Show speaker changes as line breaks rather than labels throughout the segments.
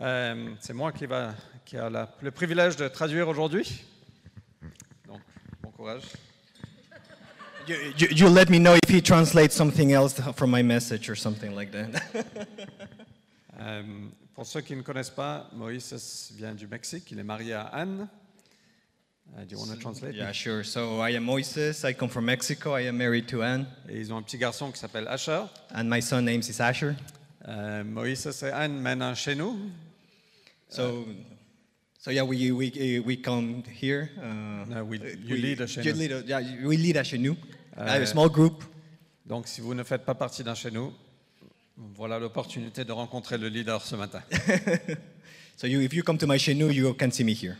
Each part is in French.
Euh, c'est moi qui, va, qui a la- le privilège de traduire aujourd'hui. Donc, bon courage.
You, you, you let me know if he translates something else from my message or something like that.
Euh, pour ceux qui ne connaissent pas, Moïse vient du Mexique. Il est marié à Anne. Uh, do you want to translate?
yeah, sure. So I am Moises. I come from Mexico. I am married to Anne,
Et ils ont un petit garçon qui s'appelle Asher.
and my son names is Asher.
Euh, Moïse et Anne mènent un chez nous.
So, so yeah, we, we, we come here. Uh,
No, we-
uh,
you lead a chez
you
nous.
lead a- yeah, we lead a chez nous. a
Uh,
small group.
Donc, si vous ne faites pas partie d'un chez nous, voilà l'opportunité de rencontrer le leader ce matin.
So you, if you come to my chez nous, you can see me here.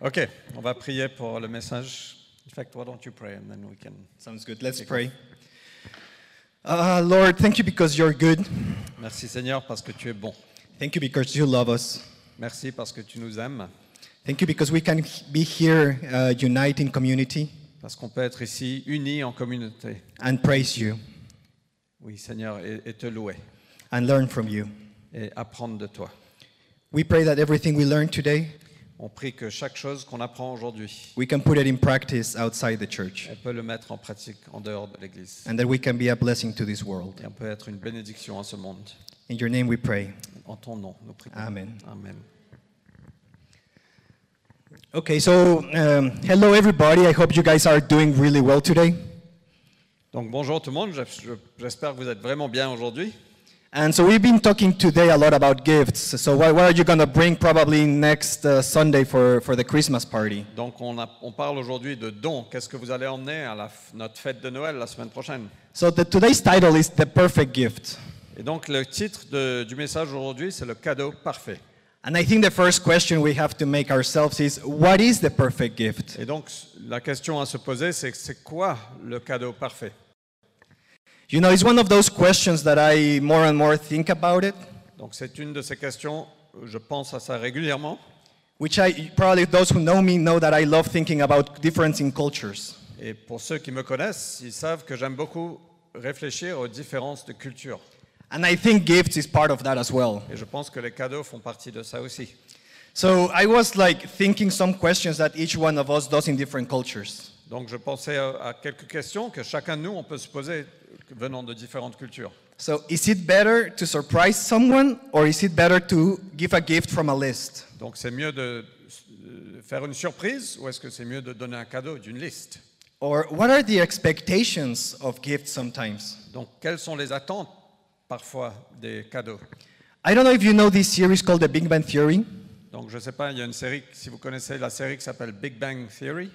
Ok, on va prier pour le message. In fact, why don't you pray and then we can.
Sounds good. Let's pray. Uh, Lord, thank you because you're good.
Merci Seigneur parce que tu es bon.
Thank you because you love us.
Merci parce que tu nous aimes.
Thank you because we can be here, uh, unite in community,
Parce qu'on peut être ici unis en communauté.
and praise you
Oui, Seigneur, et, et te louer
and learn from you.
et apprendre de toi.
We pray that everything we learn today,
On prie que chaque chose qu'on apprend aujourd'hui,
we can put it in practice outside the church,
on peut le mettre en pratique en dehors de l'Église.
and that we can be a blessing to this world.
Et on peut être une bénédiction à ce monde.
In your name we pray.
En ton nom, nous prions.
Amen.
Amen.
Okay, so um, hello everybody. I hope you guys are doing really well today.
Donc bonjour tout le monde, Je- je- j'espère que vous êtes vraiment bien aujourd'hui.
And so we've been talking today a lot about gifts. So what, what are you going to bring probably next uh, Sunday for, for the Christmas party?
Donc on, a- on parle aujourd'hui de dons. Qu'est-ce que vous allez emmener à la notre fête de Noël la semaine prochaine?
So the, today's title is The Perfect Gift.
Et donc le titre de- du message aujourd'hui, c'est le cadeau parfait.
And I think the first question we have to make ourselves is what is the perfect gift?
Et donc la question à se poser, c'est c'est quoi le cadeau parfait?
You know, it's one of those questions that I more and more think about it,
Donc c'est une de ces questions, je pense à ça régulièrement.
which I probably those who know me know that I love thinking about difference in cultures.
Et pour ceux qui me connaissent, ils savent que j'aime beaucoup réfléchir aux différences de culture.
And I think gifts is part of that as well.
Et je pense que les cadeaux font partie de ça aussi.
So I was like thinking some questions that each one of us does in different cultures.
Donc je pensais à, quelques questions que chacun de nous, on peut se poser venant de différentes cultures.
So is it better to surprise someone or is it better to give a gift from a list?
Donc c'est mieux de euh, faire une surprise ou est-ce que c'est mieux de donner un cadeau d'une liste
Or what are the expectations of gifts sometimes?
Donc quelles sont les attentes parfois des cadeaux
I don't know if you know this series called The Big Bang Theory.
Donc je sais pas, il y a une série, si vous connaissez la série qui s'appelle Big Bang Theory,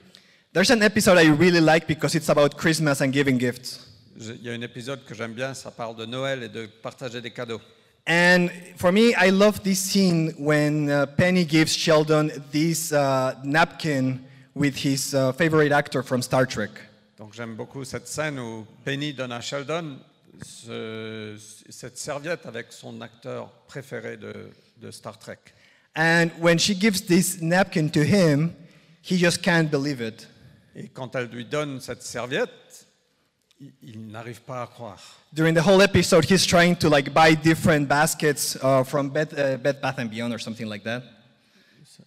There's an episode I really like because it's about Christmas and giving gifts.
Il y a un épisode que j'aime bien, ça parle de Noël et de partager des cadeaux.
And for me, I love this scene when uh, Penny gives Sheldon this uh, napkin with his uh, favorite actor from Star Trek.
Donc j'aime beaucoup cette scène où Penny donne à Sheldon ce- cette serviette avec son acteur préféré de, de Star Trek.
And when she gives this napkin to him, he just can't believe it.
Et quand elle lui donne cette serviette, il, n'arrive pas à croire.
During the whole episode, he's trying to like buy different baskets uh, from Bed, uh, Bed Bath and Beyond or something like that.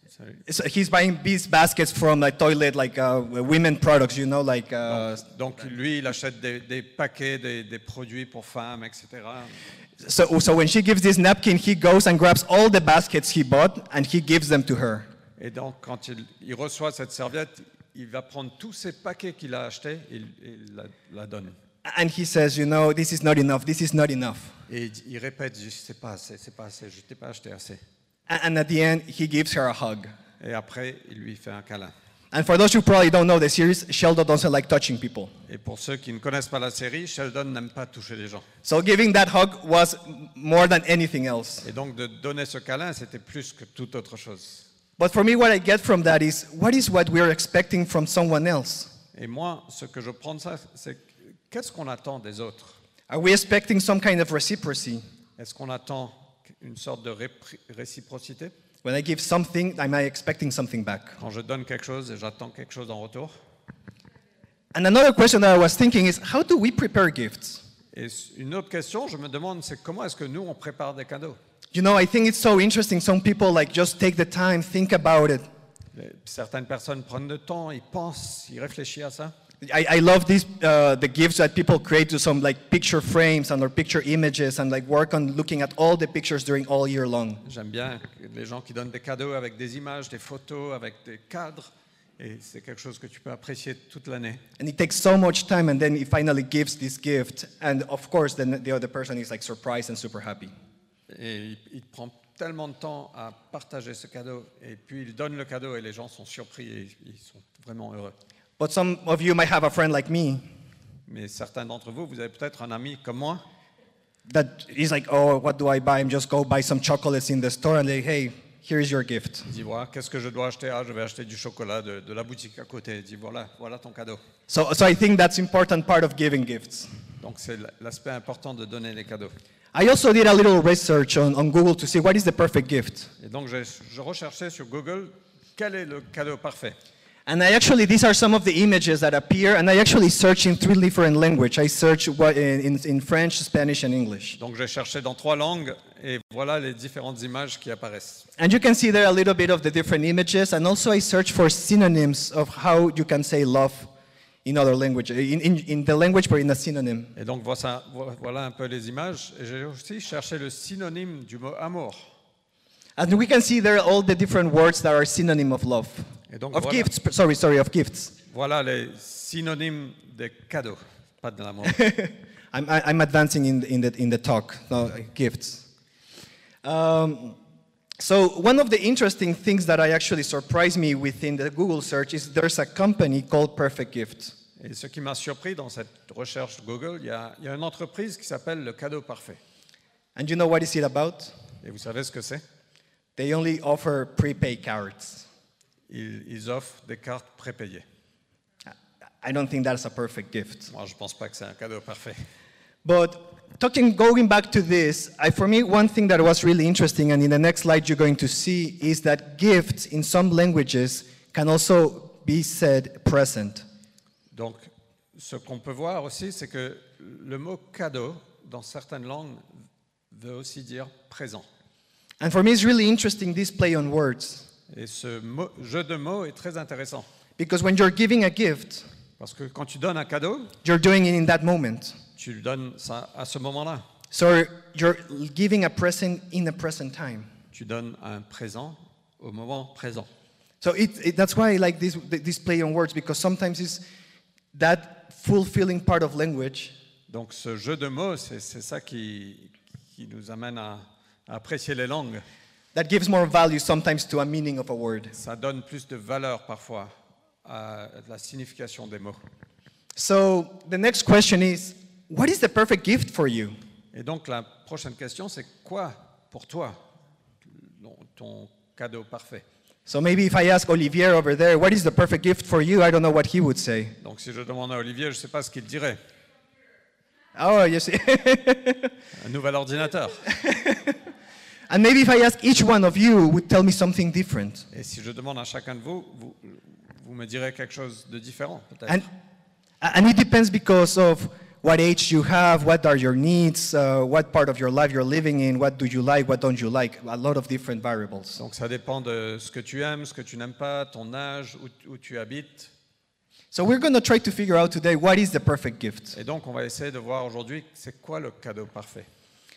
Sorry.
So he's buying these baskets from like toilet, like uh, women products, you know, like. Uh,
Donc lui, il achète des, des paquets, des, des produits pour femmes, etc.
so, so when she gives this napkin, he goes and grabs all the baskets he bought and he gives them to her.
Et donc quand il, il reçoit cette serviette, il va prendre tous ces paquets qu'il a achetés et, et la, la donne.
And he says, you know, this is not enough. This is not enough.
Et il, répète, c'est pas assez, c'est pas assez, je t'ai pas acheté assez.
And at the end, he gives her a hug.
Et après, il lui fait un câlin.
And for those who probably don't know the series, Sheldon doesn't like touching people.
Et pour ceux qui ne connaissent pas la série, Sheldon n'aime pas toucher les gens.
So giving that hug was more than anything else.
Et donc de donner ce câlin, c'était plus que toute autre chose.
But for me, what I get from that is what is what we're expecting from someone else?
Et moi, ce que je prends de ça, c'est qu'est-ce qu'on attend des autres?
Are we expecting some kind of reciprocity?
Est-ce qu'on attend une sorte de réciprocité?
When I give something, am I expecting something back?
Quand je donne quelque chose j'attends quelque chose en retour?
And another question that I was thinking is how do we prepare gifts?
Et une autre question, je me demande, c'est comment est-ce que nous, on prépare des cadeaux?
You know, I think it's so interesting. Some people like just take the time, think about it.
Certaines personnes prennent le temps, ils pensent, ils réfléchissent à ça.
I, I love these uh, the gifts that people create to some like picture frames and or picture images and like work on looking at all the pictures during all year long.
J'aime bien les gens qui donnent des cadeaux avec des images, des photos, avec des cadres. Et c'est quelque chose que tu peux apprécier toute l'année.
And it takes so much time, and then he finally gives this gift, and of course, then the other person is like surprised and super happy.
Et il, prend tellement de temps à partager ce cadeau. Et puis il donne le cadeau et les gens sont surpris et ils sont vraiment heureux.
But some of you might have a friend like me
Mais certains d'entre vous, vous avez peut-être un ami comme moi
that is like, oh, what do I buy? I'm just go buy some chocolates in the store, and like, hey, here's your gift.
Il dit voilà, qu'est-ce que je dois acheter? Ah, je vais acheter du chocolat de, de la boutique à côté. Il dit voilà, voilà ton cadeau.
So, so I think that's important part of giving gifts.
Donc c'est l'aspect important de donner les cadeaux.
I also did a little research on, on Google to see what is the perfect gift.
Et donc j'ai- je recherchais sur Google quel est le cadeau parfait.
And I actually, these are some of the images that appear, and I actually searched in three different languages. I searched in, in, in French, Spanish, and English.
Donc j'ai cherché dans trois langues et voilà les différentes images qui apparaissent.
And you can see there a little bit of the different images, and also I searched for synonyms of how you can say love in other language, in, in, in the language, but in a synonym.
Et donc voilà, voilà un peu les images. Et j'ai aussi cherché le synonyme du mot amour.
And we can see there are all the different words that are synonym of love,
Et donc
of
voilà,
gifts. Sorry, sorry, of gifts.
voilà les synonymes des cadeaux, pas de l'amour.
I'm, I'm advancing in, in, the, in the talk, no, gifts. Um, so one of the interesting things that I actually surprised me within the Google search is there's a company called Perfect Gift.
Et ce qui m'a surpris dans cette recherche Google, il y a, il y a une entreprise qui s'appelle le cadeau parfait.
And you know what is it about?
Et vous savez ce que c'est?
They only offer prepaid cards.
ils, ils offrent des cartes prépayées.
I don't think that's a perfect gift.
Moi, je ne pense pas que c'est un cadeau parfait.
But talking, going back to this, I, for me, one thing that was really interesting, and in the next slide you're going to see, is that gifts in some languages can also be said present.
Donc, ce qu'on peut voir aussi, c'est que le mot cadeau, dans certaines langues, veut aussi dire présent.
And for me, it's really interesting this play on words.
Et ce mot- jeu de mots est très intéressant.
Because when you're giving a gift,
Parce que quand tu donnes un cadeau,
you're doing it in that moment.
Tu lui donnes ça à ce moment-là.
So you're giving a present in a present time.
Tu donnes un présent au moment présent.
So it, it, that's why I like this, this play on words, because sometimes it's that fulfilling part of language
Donc ce jeu de mots, c'est ça qui, qui nous amène à, à apprécier les langues.
that gives more value sometimes to a meaning of a word.
Ça donne plus de valeur parfois à la signification des mots.
So the next question is what is the perfect gift for you?
Et donc la prochaine question, c'est quoi pour toi ton cadeau parfait?
So maybe if I ask Olivier over there, what is the perfect gift for you? I don't know what he would say.
Donc si je demande à Olivier, je ne sais pas ce qu'il dirait.
Oh, you see.
Un nouvel ordinateur.
and maybe if I ask each one of you, would tell me something different.
Et si je demande à chacun de vous, vous, vous me direz quelque chose de différent, peut-être.
And, and it depends because of what age you have, what are your needs, uh, what part of your life you're living in, what do you like, what don't you like, a lot of different variables.
Donc ça dépend de ce que tu aimes, ce que tu n'aimes pas, ton âge, où, où tu habites.
So we're going to try to figure out today what is the perfect gift.
Et donc on va essayer de voir aujourd'hui c'est quoi le cadeau parfait.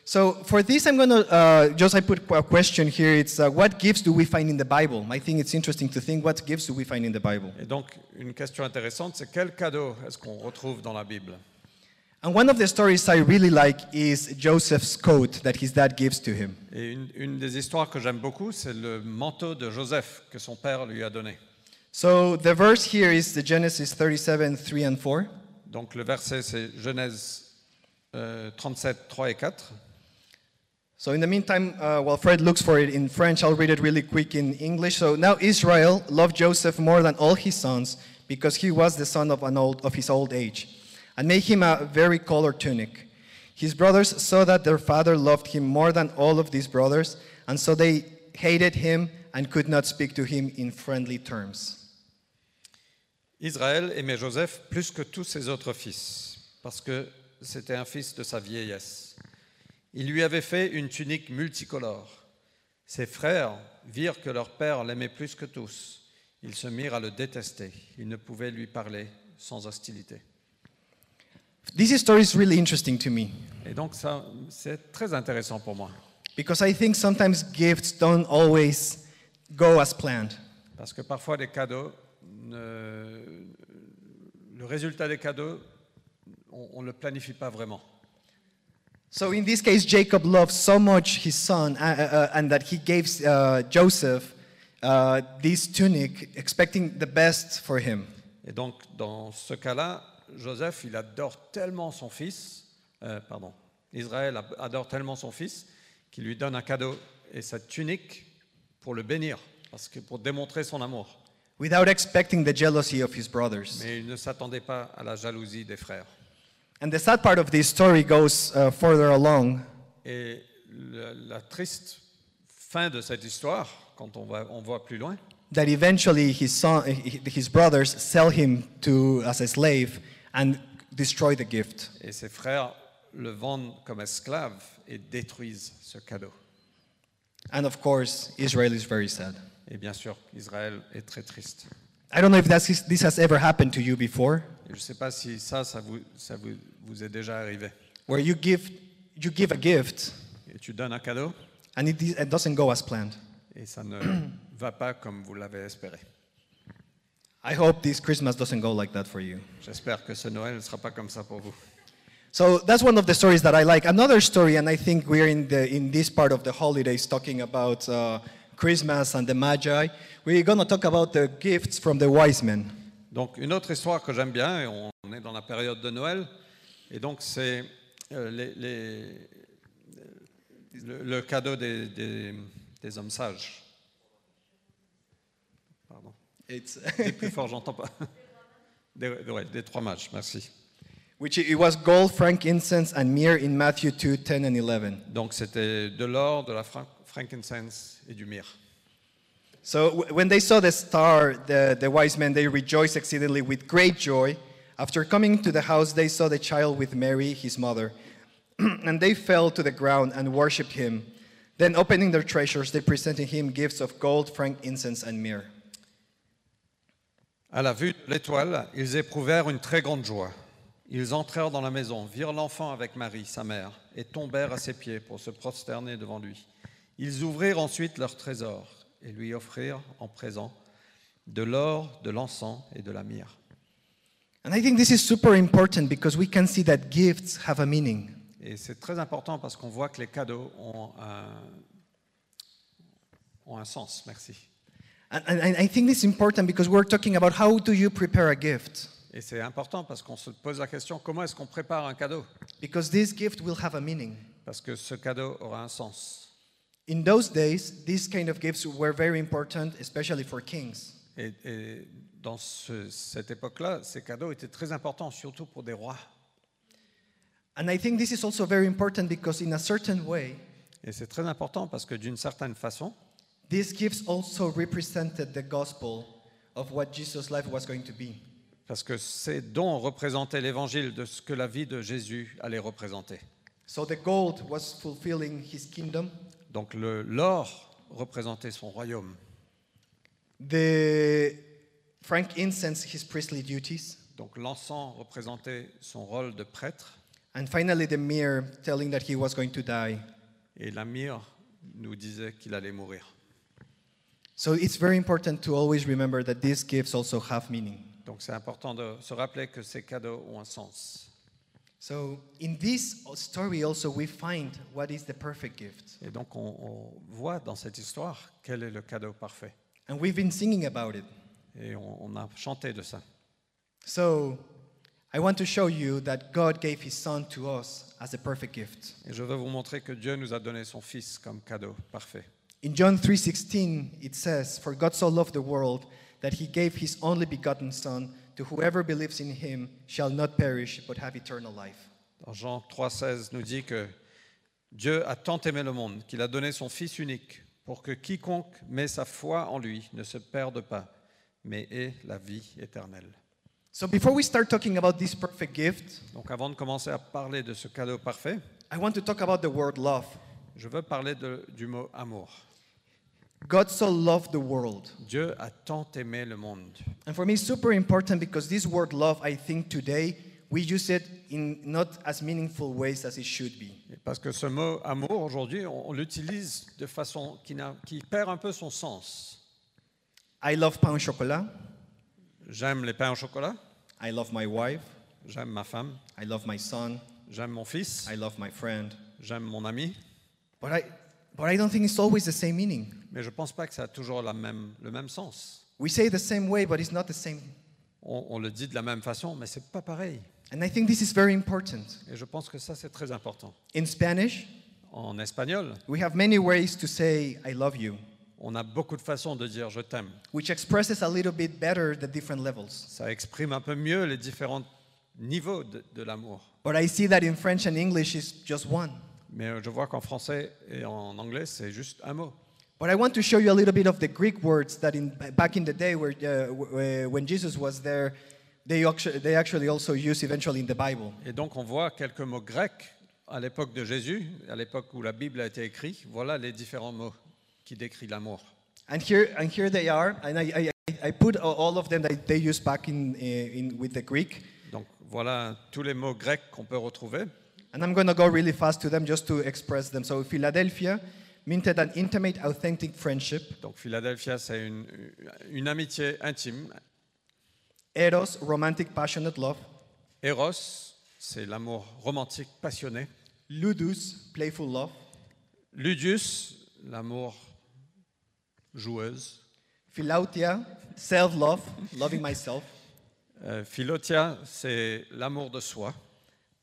So for this, I'm going to uh, just I put a question here. It's uh, what gifts do we find in the Bible? I think it's interesting to think what gifts do we find in the Bible.
Et donc une question intéressante, c'est quel cadeau est-ce qu'on retrouve dans la Bible?
And one of the stories I really like is Joseph's coat that his dad gives to him.
Et une, une des histoires que j'aime beaucoup, c'est le manteau de Joseph que son père lui a donné.
So the verse here is the Genesis 37, 3 and 4.
Donc le verset c'est Genèse euh, 37, 3 et 4.
So in the meantime, uh, while Fred looks for it in French, I'll read it really quick in English. So now Israel loved Joseph more than all his sons because he was the son of, an old, of his old age, and made him a very colored tunic. His brothers saw that their father loved him more than all of these brothers, and so they hated him and could not speak to him in friendly terms.
Israël aimait Joseph plus que tous ses autres fils, parce que c'était un fils de sa vieillesse. Il lui avait fait une tunique multicolore. Ses frères virent que leur père l'aimait plus que tous. Ils se mirent à le détester. Ils ne pouvaient lui parler sans hostilité.
This story is really interesting to me
Et donc ça, c'est très intéressant pour moi.
because I think sometimes gifts don't always go as planned.
Parce que parfois les cadeaux, ne- le résultat des cadeaux, on ne le planifie pas vraiment.
So in this case, Jacob loved so much his son, uh, uh, uh, and that he gave uh, Joseph uh, this tunic, expecting the best for him.
Et donc, dans ce cas-là, Joseph, il adore tellement son fils, euh, pardon, Israël adore tellement son fils qu'il lui donne un cadeau et cette tunique pour le bénir, parce que pour démontrer son amour.
without expecting the jealousy of his brothers.
Mais il ne s'attendait pas à la jalousie des frères.
And the sad part of this story goes uh, further along.
Et la, la triste fin de cette histoire, quand on, va, on voit plus loin,
That eventually his son, his brothers sell him to as a slave and destroy the gift.
et ses frères le vendent comme esclave et détruisent ce cadeau.
And of course, Israel is very sad.
Et bien sûr, Israël est très triste.
I don't know if that's, this has ever happened to you before,
je ne sais pas si ça, ça vous, ça vous, vous est déjà arrivé.
where you give, you give a gift
Et tu donnes un cadeau
and it, it doesn't go as planned.
et ça ne va pas comme vous l'avez espéré.
I hope this Christmas doesn't go like that for you.
J'espère que ce Noël ne sera pas comme ça pour vous.
So that's one of the stories that I like. Another story, and I think we're in, the, in this part of the holidays talking about uh, Christmas and the Magi. We're going to talk about the gifts from the wise men.
Donc une autre histoire que j'aime bien, et on est dans la période de Noël, et donc c'est euh, les- les- le, le cadeau des, des- des hommes sages.
It's,
Dis plus fort, j'entends pas. Des, ouais, des trois mages, merci.
which it was gold, frankincense, and myrrh in Matthew 2 10 and 11.
Donc c'était de l'or, de la fran- frankincense et du myrrhe.
So when they saw the star, the, the wise men, they rejoiced exceedingly with great joy. After coming to the house, they saw the child with Mary, his mother. and they fell to the ground and worshipped him. Then, opening their treasures, they presented him gifts of gold, frankincense, and myrrh.
À la vue de l'étoile, ils éprouvèrent une très grande joie. Ils entrèrent dans la maison, virent l'enfant avec Marie, sa mère, et tombèrent à ses pieds pour se prosterner devant lui. Ils ouvrirent ensuite leur trésor et lui offrirent en présent de l'or, de l'encens et de la myrrhe.
And I think this is super important because we can see that gifts have a meaning.
Et c'est très important parce qu'on voit que les cadeaux ont un, ont un sens. Merci.
And, and and I think this is important because we're talking about how do you prepare a gift?
Et c'est important parce qu'on se pose la question comment est-ce qu'on prépare un cadeau?
Because this gift will have a meaning.
Parce que ce cadeau aura un sens.
In those days, these kind of gifts were very important, especially for kings.
Et, et dans ce- cette époque-là, ces cadeaux étaient très importants, surtout pour des rois.
And I think this is also very important because, in a certain way,
Et c'est très important parce que d'une certaine façon,
these gifts also represented the gospel of what Jesus' life was going to be.
parce que ces dons représentaient l'évangile de ce que la vie de Jésus allait représenter.
So the gold was fulfilling his kingdom,
Donc le- l'or représentait son royaume.
the frankincense, his priestly duties,
Donc l'encens représentait son rôle de prêtre
and finally the myrrh, telling that he was going to die.
et la myrrhe nous disait qu'il allait mourir.
So it's very important to always remember that these gifts also have meaning.
Donc c'est important de se rappeler que ces cadeaux ont un sens.
So in this story also we find what is the perfect gift.
Et donc on, on voit dans cette histoire quel est le cadeau parfait.
And we've been singing about it.
Et on, on a chanté de ça.
So I want to show you that God gave his son to us as a perfect gift.
Et je veux vous montrer que Dieu nous a donné son Fils comme cadeau parfait.
In John 3:16 it says, "For God so loved the world that he gave his only begotten son to whoever believes in him shall not perish but have eternal life."
Dans Jean 3,16 nous dit que Dieu a tant aimé le monde qu'il a donné son Fils unique pour que quiconque met sa foi en lui ne se perde pas, mais ait la vie éternelle.
So before we start talking about this perfect gift,
Donc avant de commencer à parler de ce cadeau parfait,
I want to talk about the word love.
je veux parler de- du mot amour.
God so loved the world.
Dieu a tant aimé le monde.
And for me, it's super important because this word love, I think today we use it in not as meaningful ways as it should be.
Et Parce que ce mot amour, aujourd'hui, on, on l'utilise de façon qui, qui perd un peu son sens.
I love pain au chocolat.
J'aime les pains au chocolat,
I love my wife.
j'aime ma femme,
I love my son.
j'aime mon fils,
I love my friend.
j'aime mon ami,
But I, but I don't think it's always the same meaning.
Mais je ne pense pas que ça a toujours la même, le même sens.
We say the same way, but it's not the same.
On, on le dit de la même façon, mais c'est pas pareil.
And I think this is very important.
Et je pense que ça, c'est très important.
In Spanish,
En espagnol,
we have many ways to say I love you,
on a beaucoup de façons de dire je t'aime.
which expresses a little bit better the different levels.
Ça exprime un peu mieux les différents niveaux de, de l'amour.
But I see that in French and English is just one.
Mais je vois qu'en français et en anglais, c'est juste un mot.
But I want to show you a little bit of the Greek words that in back in the day where, uh, w- when Jesus was there, they actually, they actually also use eventually in the Bible.
Et donc on voit quelques mots grecs à l'époque de Jésus, à l'époque où la Bible a été écrite. Voilà les différents mots qui décrivent l'amour.
And here, and here they are, and I, I, I put all of them that they use back in, uh, in with the Greek.
Donc voilà tous les mots grecs qu'on peut retrouver.
And I'm going to go really fast to them just to express them. So Philadelphia minted an intimate, authentic friendship.
Donc Philadelphia, c'est une, une amitié intime.
Eros, romantic, passionate love.
Eros, c'est l'amour romantique, passionné.
Ludus, playful love.
Ludius, l'amour joueuse.
Philautia, self-love, loving myself.
Euh, Philotia, c'est l'amour de soi.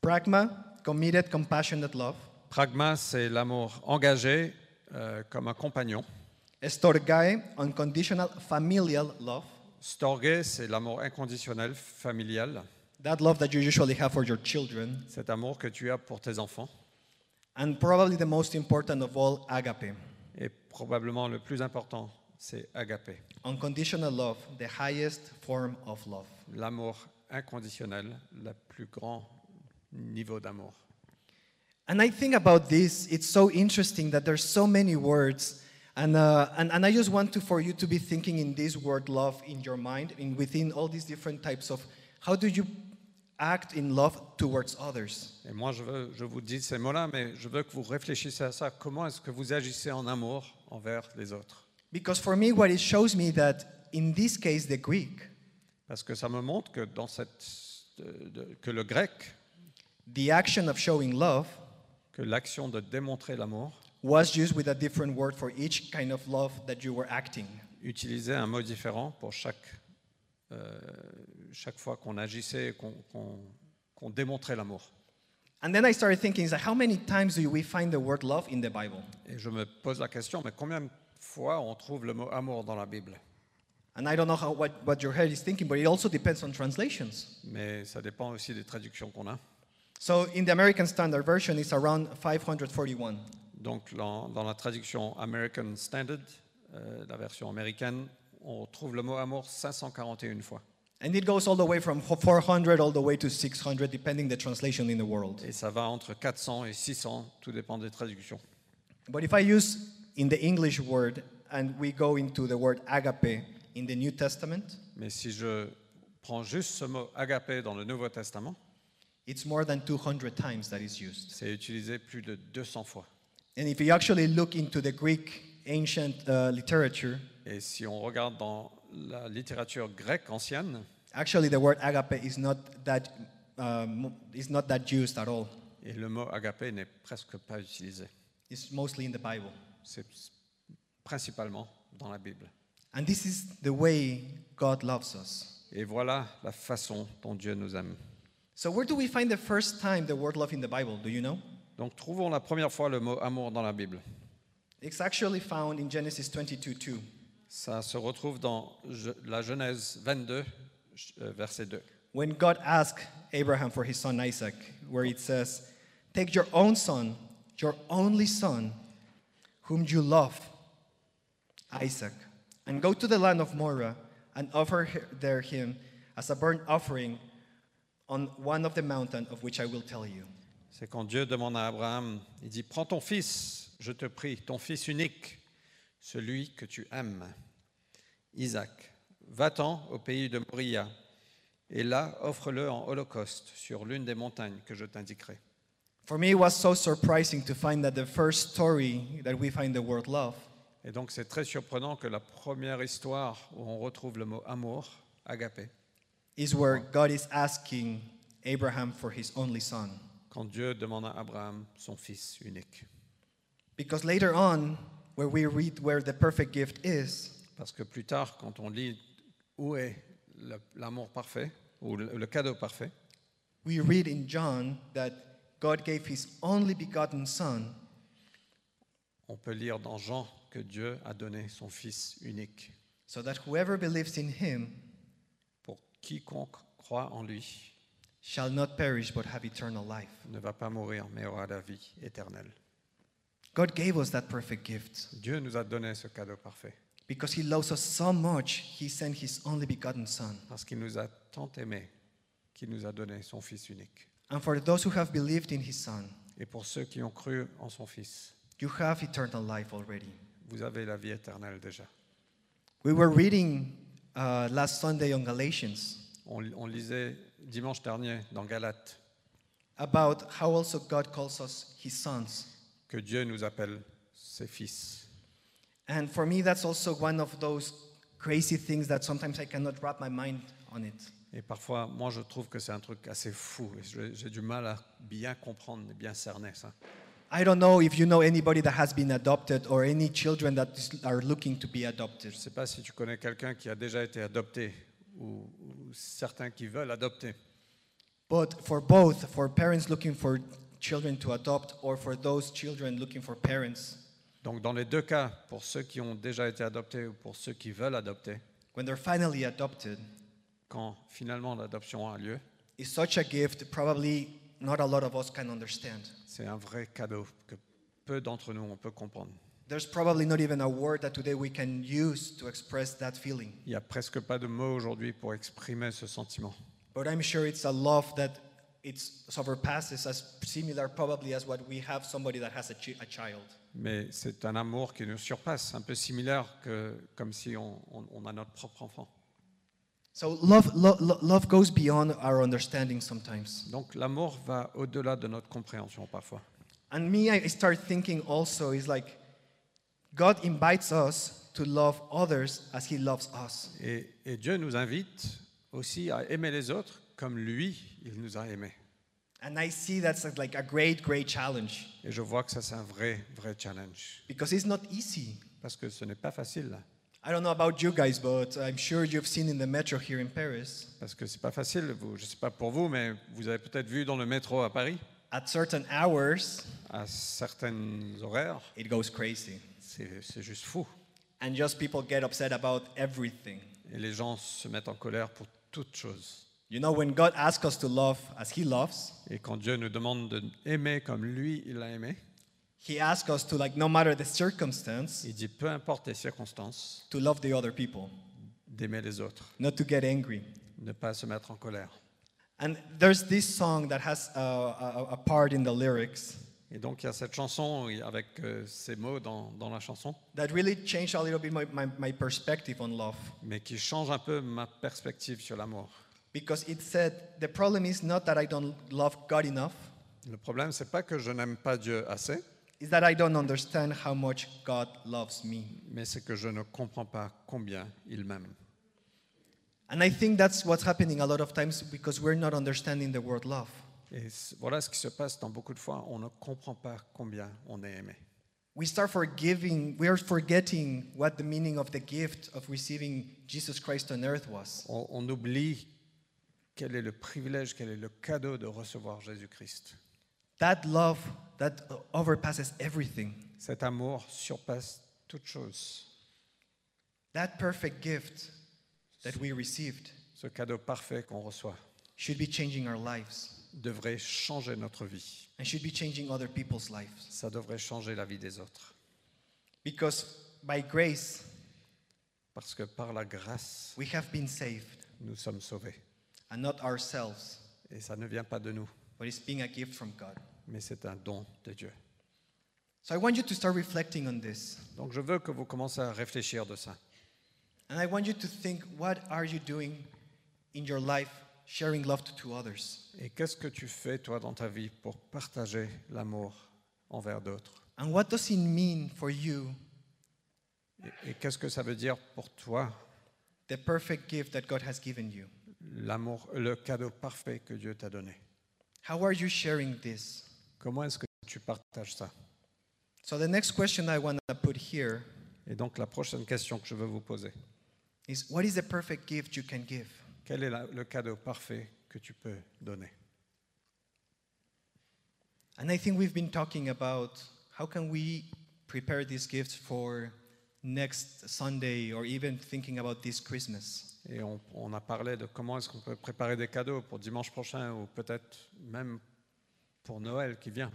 Pragma, committed, compassionate love.
Pragma, c'est l'amour engagé euh, comme un compagnon.
Estorgae, unconditional, familial love.
Storge, c'est l'amour inconditionnel, familial.
That love that you usually have for your children.
Cet amour que tu as pour tes enfants.
And probably the most important of all, agape.
Et probablement le plus important, c'est agapé.
Unconditional love, the highest form of love.
L'amour inconditionnel, le plus grand niveau d'amour.
And I think about this, it's so interesting that there's so many words. And, uh, and, and I just want to, for you to be thinking in this word love in your mind, in within all these different types of how do you act in love towards others?
Et moi, je, veux, je vous dis ces mots-là, mais je veux que vous réfléchissiez à ça. Comment est-ce que vous agissez en amour envers les autres
Because for me, what it shows me that in this case, the Greek,
Parce que ça me montre que, dans cette, de- de- que le grec,
the action of showing love
que l'action de démontrer l'amour
was used with a different word for each kind of love that you were acting.
utilisait un mot différent pour chaque, euh, chaque fois qu'on agissait et qu'on qu'on- qu'on démontrait l'amour.
And then I started thinking, is that how many times do we find the word love in the Bible?
Et je me pose la question, mais combien de fois on trouve le mot amour dans la Bible?
And I don't know how, what, what your head is thinking, but it also depends on translations.
Mais ça dépend aussi des traductions qu'on a.
So in the American Standard Version, it's around 541.
Donc dans, dans la traduction American Standard, euh, la version américaine, on trouve le mot amour 541 fois.
And it goes all the way from 400 all the way to 600, depending the translation in the world.
Et ça va entre 400 et 600, tout dépend des traductions.
But if I use in the English word and we go into the word agape in the New Testament,
Mais si je prends juste ce mot agapé dans le Nouveau Testament,
it's more than 200 times that is used.
c'est utilisé plus de 200 fois.
And if you actually look into the Greek ancient uh, literature,
Et si on regarde dans la littérature grecque ancienne,
actually the word agape is not that, um, is not that used at all.
et le mot agapé n'est presque pas utilisé.
It's mostly in the Bible.
C'est principalement dans la Bible.
And this is the way God loves us.
Et voilà la façon dont Dieu nous aime.
So, where do we find the first time the word love in the Bible? Do you know?
Donc trouvons la première fois le mot amour dans la Bible.
It's actually found in Genesis 22:2.
Ça se retrouve dans Je- la Genèse 22, euh, verset 2.
When God asked Abraham for his son Isaac, where it says, Take your own son, your only son, whom you love, Isaac, and go to the land of Moriah and offer he- there him as a burnt offering on one of the mountains of which I will tell you.
C'est quand Dieu demande à Abraham, il dit, prends ton fils, je te prie, ton fils unique, celui que tu aimes, Isaac, va-t'en au pays de Moria, et là offre-le en holocauste sur l'une des montagnes que je t'indiquerai.
For me, it was so surprising to find that the first story that we find the word love
Et donc c'est très surprenant que la première histoire où on retrouve le mot amour, agapé,
is where God is asking Abraham for his only son.
quand Dieu demande à Abraham son fils unique.
Because later on, where we read where the perfect gift is,
Parce que plus tard, quand on lit où est le- l'amour parfait, ou le, le cadeau parfait,
we read in John that God gave his only begotten son
on peut lire dans Jean que Dieu a donné son fils unique
so that whoever believes in him
quiconque croit en lui
shall not perish but have eternal life.
ne va pas mourir mais aura la vie éternelle.
God gave us that perfect gift
Dieu nous a donné ce cadeau parfait
because he loves us so much, he sent his only begotten son.
parce qu'il nous a tant aimés qu'il nous a donné son fils unique.
And for those who have believed in his son,
Et pour ceux qui ont cru en son fils,
you have eternal life already.
vous avez la vie éternelle déjà.
We were reading uh, last Sunday on Galatians
On, on lisait dimanche dernier dans Galates
about how also God calls us his sons.
que Dieu nous appelle ses fils.
And for me, that's also one of those crazy things that sometimes I cannot wrap my mind on it.
Et parfois, moi, je trouve que c'est un truc assez fou. et J'ai j'ai du mal à bien comprendre et bien cerner ça.
I don't know if you know anybody that has been adopted or any children that are looking to be adopted.
Je ne sais pas si tu connais quelqu'un qui a déjà été adopté ou, ou certains qui veulent adopter.
But for both, for parents looking for children to adopt or for those children looking for parents,
Donc, dans les deux cas, pour ceux qui ont déjà été adoptés ou pour ceux qui veulent adopter,
when they're finally adopted,
quand finalement l'adoption a lieu,
is such a gift probably not a lot of us can understand.
c'est un vrai cadeau que peu d'entre nous on peut comprendre.
There's probably not even a word that today we can use to express that feeling.
Il n'y a presque pas de mots aujourd'hui pour exprimer ce sentiment.
But I'm sure it's a love that it's surpasses as similar probably as what we have somebody that has a, chi- a child.
Mais c'est un amour qui nous surpasse, un peu similaire que comme si on, on- on a notre propre enfant.
So love, lo- lo- love goes beyond our understanding sometimes.
Donc l'amour va au-delà de notre compréhension parfois.
And me, I start thinking also is like God invites us to love others as He loves us.
Et, et Dieu nous invite aussi à aimer les autres comme lui, il nous a aimés.
And I see that's like a great, great challenge
Et je vois que ça c'est un vrai, vrai challenge.
because it's not easy.
Parce que ce n'est pas facile.
I don't know about you guys, but I'm sure you've seen in the metro here in Paris,
Parce que c'est pas facile. Vous, je ne sais pas pour vous, mais vous avez peut-être vu dans le métro à Paris,
at certain hours,
à certains horaires,
it goes crazy.
c'est c'est juste fou.
And just people get upset about everything.
Et les gens se mettent en colère pour toutes choses.
You know, when God asks us to love as He loves,
Et quand Dieu nous demande d'aimer comme lui, il a aimé,
He asks us to, like, no matter the circumstance,
il dit peu importe les circonstances,
to love the other people,
d'aimer les autres,
not to get angry.
ne pas se mettre en colère.
And there's this song that has uh, a, a part in the lyrics
Et donc il y a cette chanson avec euh, ces mots dans, dans la chanson,
that really changed a little bit my, my, my perspective on love.
mais qui change un peu ma perspective sur l'amour.
Because it said, the problem is not that I don't love God enough,
Le problème, c'est pas que je n'aime pas Dieu assez,
it's that I don't understand how much God loves me.
mais c'est que je ne comprends pas combien il m'aime.
And I think that's what's happening a lot of times because we're not understanding the word love.
Et voilà ce qui se passe dans beaucoup de fois, on ne comprend pas combien on est aimé.
We start forgiving, we are forgetting what the meaning of the gift of receiving Jesus Christ on earth was.
On, on oublie quel est le privilège, quel est le cadeau de recevoir Jésus-Christ.
That love that overpasses everything.
Cet amour surpasse toute chose.
That perfect gift that we received
Ce cadeau parfait qu'on reçoit
should be changing our lives
devrait changer notre vie.
and should be changing other people's lives.
Ça devrait changer la vie des autres.
Because by grace,
Parce que par la grâce,
we have been saved.
nous sommes sauvés.
and not ourselves,
Et ça ne vient pas de nous,
but it's being a gift from God.
mais c'est un don de Dieu.
So I want you to start reflecting on this.
Donc je veux que vous commencez à réfléchir de ça.
And I want you to think what are you doing in your life sharing love to, to others?
Et qu'est-ce que tu fais, toi, dans ta vie pour partager l'amour envers d'autres?
And what does it mean for you,
Et, et qu'est-ce que ça veut dire pour toi,
the perfect gift that God has given you?
l'amour, le cadeau parfait que Dieu t'a donné
How are you sharing this?
Comment est-ce que tu partages ça?
So the next question I want to put here
Et donc la prochaine question que je veux vous poser,
is what is the perfect gift you can give?
quel est la- le cadeau parfait que tu peux donner?
And I think we've been talking about how can we prepare these gifts for next Sunday or even thinking about this Christmas.
Et on, on a parlé de comment est-ce qu'on peut préparer des cadeaux pour dimanche prochain ou peut-être même pour Noël qui vient.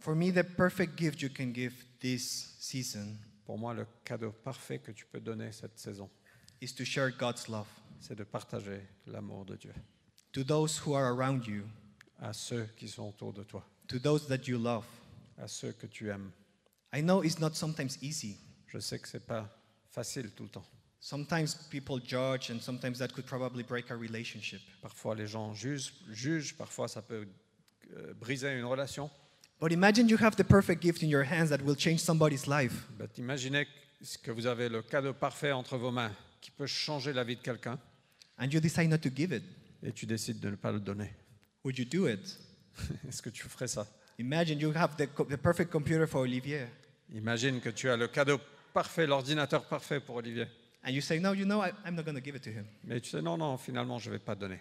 For me, the perfect gift you can give this season
Pour moi, le cadeau parfait que tu peux donner cette saison,
is to share God's love
c'est de partager l'amour de Dieu
to those who are around you,
à ceux qui sont autour de toi,
to those that you love.
à ceux que tu aimes.
I know it's not sometimes easy.
Je sais que c'est pas facile tout le temps.
Sometimes people judge, and sometimes that could probably break a relationship.
Parfois, les gens jugent, jugent parfois ça peut euh, briser une relation.
But imagine you have the perfect gift in your hands that will change somebody's life.
But imaginez que vous avez le cadeau parfait entre vos mains qui peut changer la vie de quelqu'un
and you decide not to give it,
et tu décides de ne pas le donner.
would you do it?
Est-ce que tu ferais ça?
Imagine you have the, the perfect computer for Olivier,
Imagine que tu as le cadeau parfait, l'ordinateur parfait pour Olivier.
and you say, No, you know, I, I'm not going to give it to him.
Mais tu sais, non, non, finalement, je ne vais pas donner.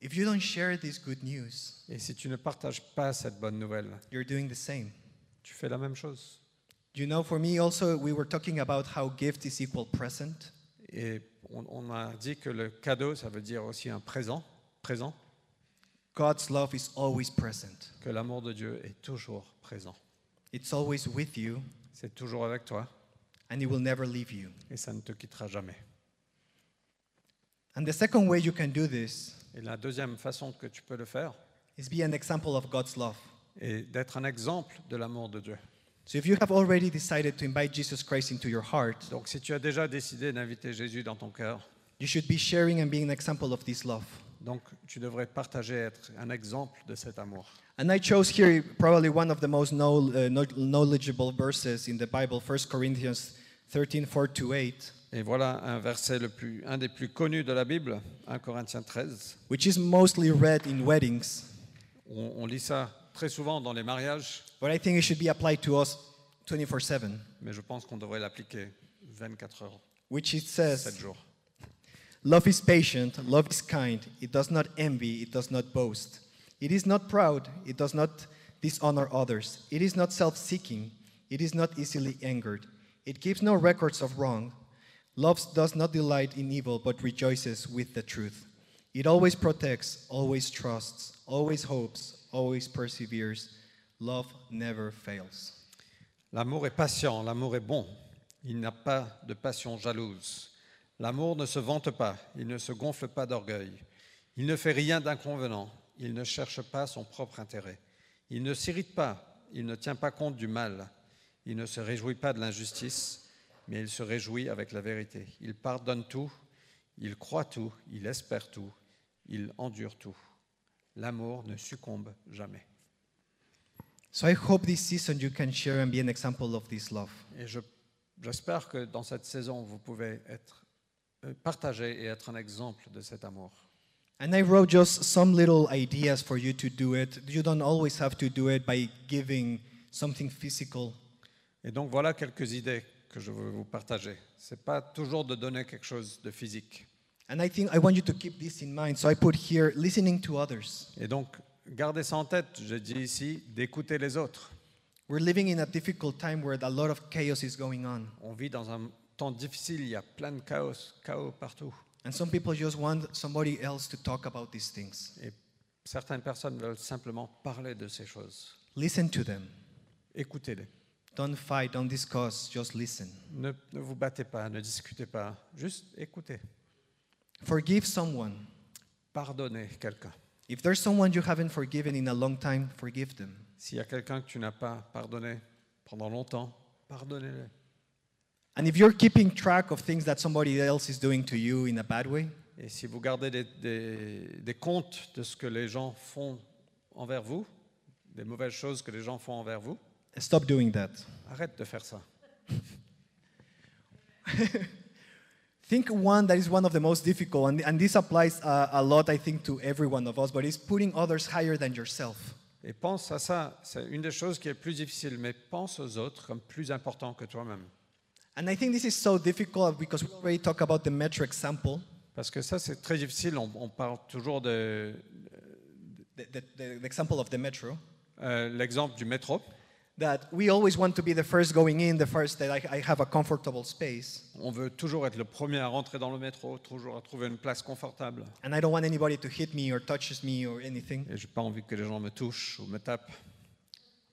If you don't share this good news,
Et si tu ne partages pas cette bonne nouvelle,
you're doing the same.
tu fais la même chose.
You know, for me also, we were talking about how gift is equal present.
Et on, on a dit que le cadeau, ça veut dire aussi un présent, présent,
God's love is always present,
que l'amour de Dieu est toujours présent.
it's always with you,
C'est toujours avec toi
and it will never leave you.
et ça ne te quittera jamais.
And the second way you can do this
Et la deuxième façon que tu peux le faire
is be an example of God's love.
est d'être un exemple de l'amour de Dieu.
So if you have already decided to invite Jesus Christ into your heart,
Donc si tu as déjà décidé d'inviter Jésus dans ton cœur,
you should be sharing and being an example of this love.
donc tu devrais partager, être un exemple de cet amour.
And I chose here probably one of the most know, uh, knowledgeable verses in the Bible, 1 Corinthians 13, 4 to 8,
Et voilà un verset le plus, un des plus connus de la Bible, 1 Corinthiens 13.
which is mostly read in weddings,
On, on lit ça très souvent dans les mariages,
but I think it should be applied to us 24 7,
mais je pense qu'on devrait l'appliquer 24 heures,
which it
7
says,
jours.
Love is patient, love is kind, it does not envy, it does not boast. It is not proud, it does not dishonor others. It is not self seeking, it is not easily angered. It keeps no records of wrong. Love does not delight in evil, but rejoices with the truth. It always protects, always trusts, always hopes, always perseveres. Love never fails.
L'amour est patient, l'amour est bon. Il n'a pas de passion jalouse. L'amour ne se vante pas, il ne se gonfle pas d'orgueil. Il ne fait rien d'inconvenant, il ne cherche pas son propre intérêt. Il ne s'irrite pas, il ne tient pas compte du mal. Il ne se réjouit pas de l'injustice, mais il se réjouit avec la vérité. Il pardonne tout, il croit tout, il espère tout, il endure tout. L'amour ne succombe jamais.
So I hope this season you can share and be an example of this love.
Et je- j'espère que dans cette saison, vous pouvez être, euh, partager et être un exemple de cet amour.
And I wrote just some little ideas for you to do it. You don't always have to do it by giving something physical.
Et donc voilà quelques idées que je veux vous partager. Ce n'est pas toujours de donner quelque chose de physique.
And I think I want you to keep this in mind. So I put here listening to others.
Et donc, gardez ça en tête, je dis ici, d'écouter les autres.
We're living in a difficult time where a lot of chaos is going on.
On vit dans un temps difficile, il y a plein de chaos, chaos partout.
And some people just want somebody else to talk about these things.
Et certaines personnes veulent simplement parler de ces choses.
Listen to them.
Écoutez-les.
Don't fight, don't discuss, just listen.
Ne, ne vous battez pas, ne discutez pas, juste écoutez.
Forgive someone.
Pardonnez quelqu'un.
If there's someone you haven't forgiven in a long time, forgive them.
S'il y a quelqu'un que tu n'as pas pardonné pendant longtemps, pardonnez-le.
And if you're keeping track of things that somebody else is doing to you in a bad way,
Et si vous gardez des, des- des comptes de ce que les gens font envers vous, des mauvaises choses que les gens font envers vous,
stop doing that.
arrête de faire ça.
Think one that is one of the most difficult, and, and this applies uh, a lot, I think, to every one of us, but it's putting others higher than yourself.
Et pense à ça, c'est une des choses qui est plus difficile, mais pense aux autres comme plus importants que toi-même.
And I think this is so difficult because we already talked about the metro example,
Parce que ça, c'est très difficile. On, on parle toujours de
the, the, the, the example of the metro,
euh, l'exemple du métro.
that we always want to be the first going in, the first that I, I have a comfortable space,
On veut toujours être le premier à rentrer dans le métro, toujours à trouver une place confortable.
and I don't want anybody to hit me or touches me or anything.
Et j'ai pas envie que les gens me touchent ou me tapent.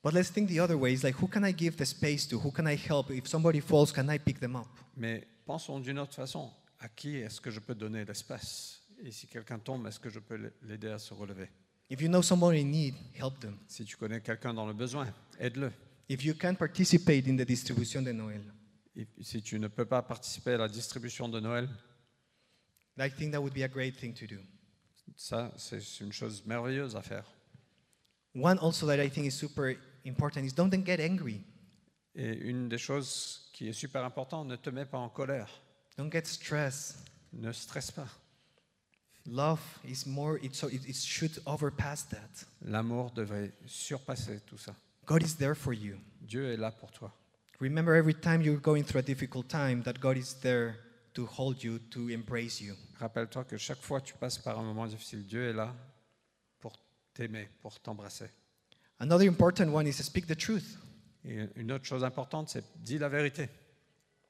But let's think the other way. It's like, who can I give the space to? Who can I help? If somebody falls, can I pick them up?
Mais pensons d'une autre façon. À qui est-ce que je peux donner l'espace? Et si quelqu'un tombe, est-ce que je peux l'aider à se relever?
If you know somebody in need, help them.
Si tu connais quelqu'un dans le besoin, aide-le.
If you can participate in the distribution de Noel,
Et si tu ne peux pas participer à la distribution de Noël,
I think that would be a great thing to do.
ça, c'est une chose merveilleuse à faire.
One also that I think is super important is don't get angry.
Et une des choses qui est super importante, ne te mets pas en colère.
Don't get stressed.
Ne stresse pas.
Love is more, it, so it, it should overpass that.
L'amour devrait surpasser tout ça.
God is there for you.
Dieu est là pour toi.
Remember every time you're going through a difficult time that God is there to hold you, to embrace you.
Rappelle-toi que chaque fois que tu passes par un moment difficile, Dieu est là pour t'aimer, pour t'embrasser.
Another important one is to speak the truth.
Et une autre chose importante, c'est dis la vérité.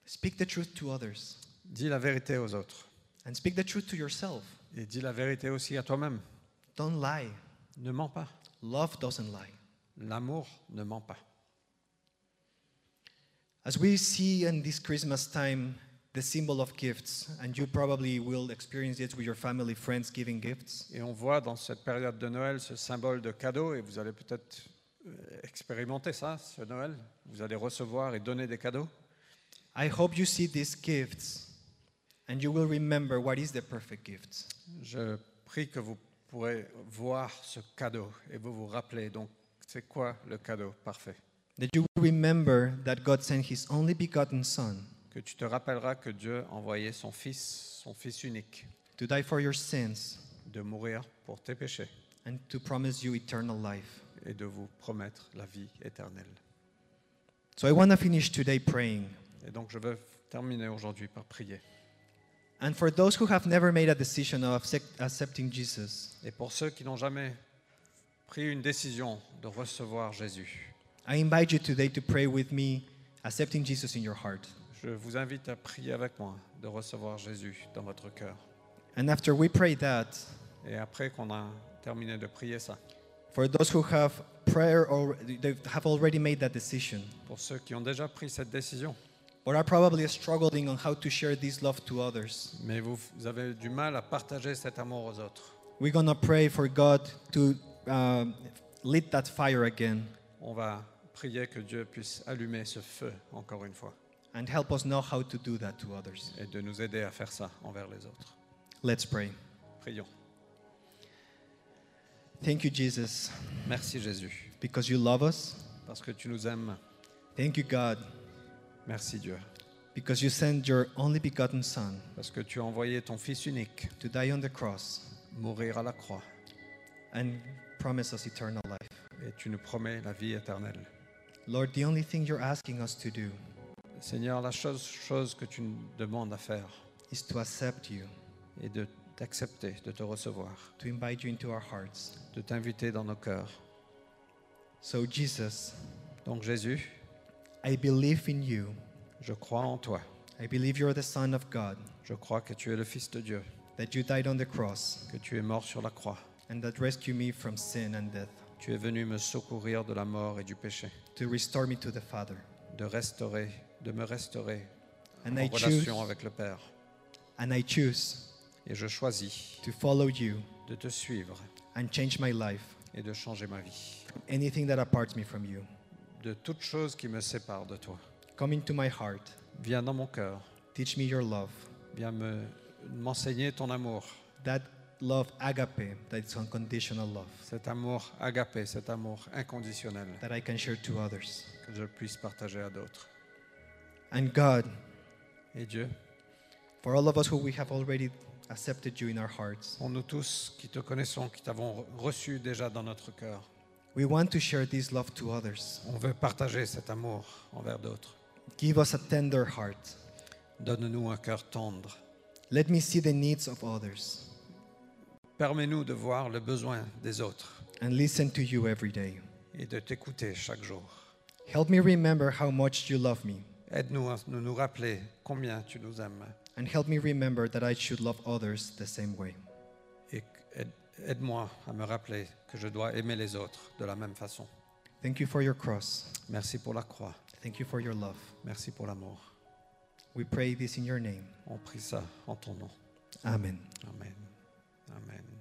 Speak the truth to others.
Dis la vérité aux autres.
And speak the truth to yourself.
Et dis la vérité aussi à toi-même.
Don't lie.
Ne mens pas.
Love doesn't lie.
L'amour ne ment pas.
As we see in this Christmas time the symbol of gifts, and you probably will experience it with your family, friends giving gifts.
Et on voit dans cette période de Noël ce symbole de cadeau, et vous allez peut-être euh, expérimenter ça, ce Noël. Vous allez recevoir et donner des cadeaux.
I hope you see these gifts and you will remember what is the perfect gift.
Je prie que vous pourrez voir ce cadeau et vous vous rappelez donc c'est quoi le cadeau parfait.
That you will remember that God sent his only begotten Son
Que tu te rappelleras que Dieu a envoyé son Fils, son Fils unique,
to die for your sins
de mourir pour tes péchés
and to promise you eternal life.
et de vous promettre la vie éternelle.
So I want to finish today praying.
Et donc je veux terminer aujourd'hui par prier.
And for those who have never made a decision of accept- accepting Jesus,
Et pour ceux qui n'ont jamais pris une décision de recevoir Jésus,
I invite you today to pray with me, accepting Jesus in your heart.
Je vous invite à prier avec moi de recevoir Jésus dans votre cœur.
And after we pray that,
Et après qu'on a terminé de prier ça,
for those who have prayer or they have already made that decision,
pour ceux qui ont déjà pris cette décision,
or are probably struggling on how to share this love to others,
mais vous, vous avez du mal à partager cet amour aux autres,
we're gonna pray for God to lit that fire again.
On va prier que Dieu puisse allumer ce feu encore une fois
and help us know how to do that to others.
et de nous aider à faire ça envers les autres.
Let's pray.
Prions.
Thank you, Jesus,
Merci Jésus,
because you love us.
parce que tu nous aimes.
Thank you, God,
Merci Dieu,
because you sent your only begotten Son
parce que tu as envoyé ton Fils unique
to die on the cross
mourir à la croix
and promise us eternal life.
et tu nous promets la vie éternelle.
Lord, the only thing you're asking us to do
Seigneur, la chose, chose que tu nous demandes à faire
is to accept you,
est de t'accepter, de te recevoir,
to invite you into our hearts.
de t'inviter dans nos cœurs.
So, Jesus,
Donc Jésus,
I believe in you.
je crois en toi.
I believe you're the Son of God,
Je crois que tu es le Fils de Dieu,
that you died on the cross,
que tu es mort sur la croix.
and that rescued me from sin and death,
Tu es venu me secourir de la mort et du péché,
to restore me to the Father.
de restaurer, de me restaurer
And
en
I choose,
relation avec le Père.
and I choose
Et je choisis
to follow you
de te suivre
and change my life
et de changer ma vie.
anything that aparts me from you.
De toute chose qui me sépare de toi.
Come into my heart.
Viens dans mon cœur.
Teach me your love.
Viens me m'enseigner ton amour.
That love, agape, that is unconditional love,
Cet amour agapé, cet amour inconditionnel
that I can share to others.
que je puisse partager à d'autres.
And God,
Et Dieu,
for all of us who we have already accepted you in our hearts,
pour nous tous qui te connaissons, qui t'avons reçu déjà dans notre cœur,
we want to share this love to others.
on veut partager cet amour envers d'autres.
Give us a tender heart.
Donne-nous un cœur tendre.
Let me see the needs of others
Permets-nous de voir le besoin des autres
and listen to you every day.
et de t'écouter chaque jour.
Help me remember how much you love me,
Aide-nous à nous, nous rappeler combien tu nous aimes
and help me remember that I should love others the same way.
et aide- aide-moi à me rappeler que je dois aimer les autres de la même façon.
Thank you for your cross.
Merci pour la croix.
Thank you for your love.
Merci pour l'amour.
We pray this in your name.
On prie ça en ton nom.
Amen.
Amen. Amen.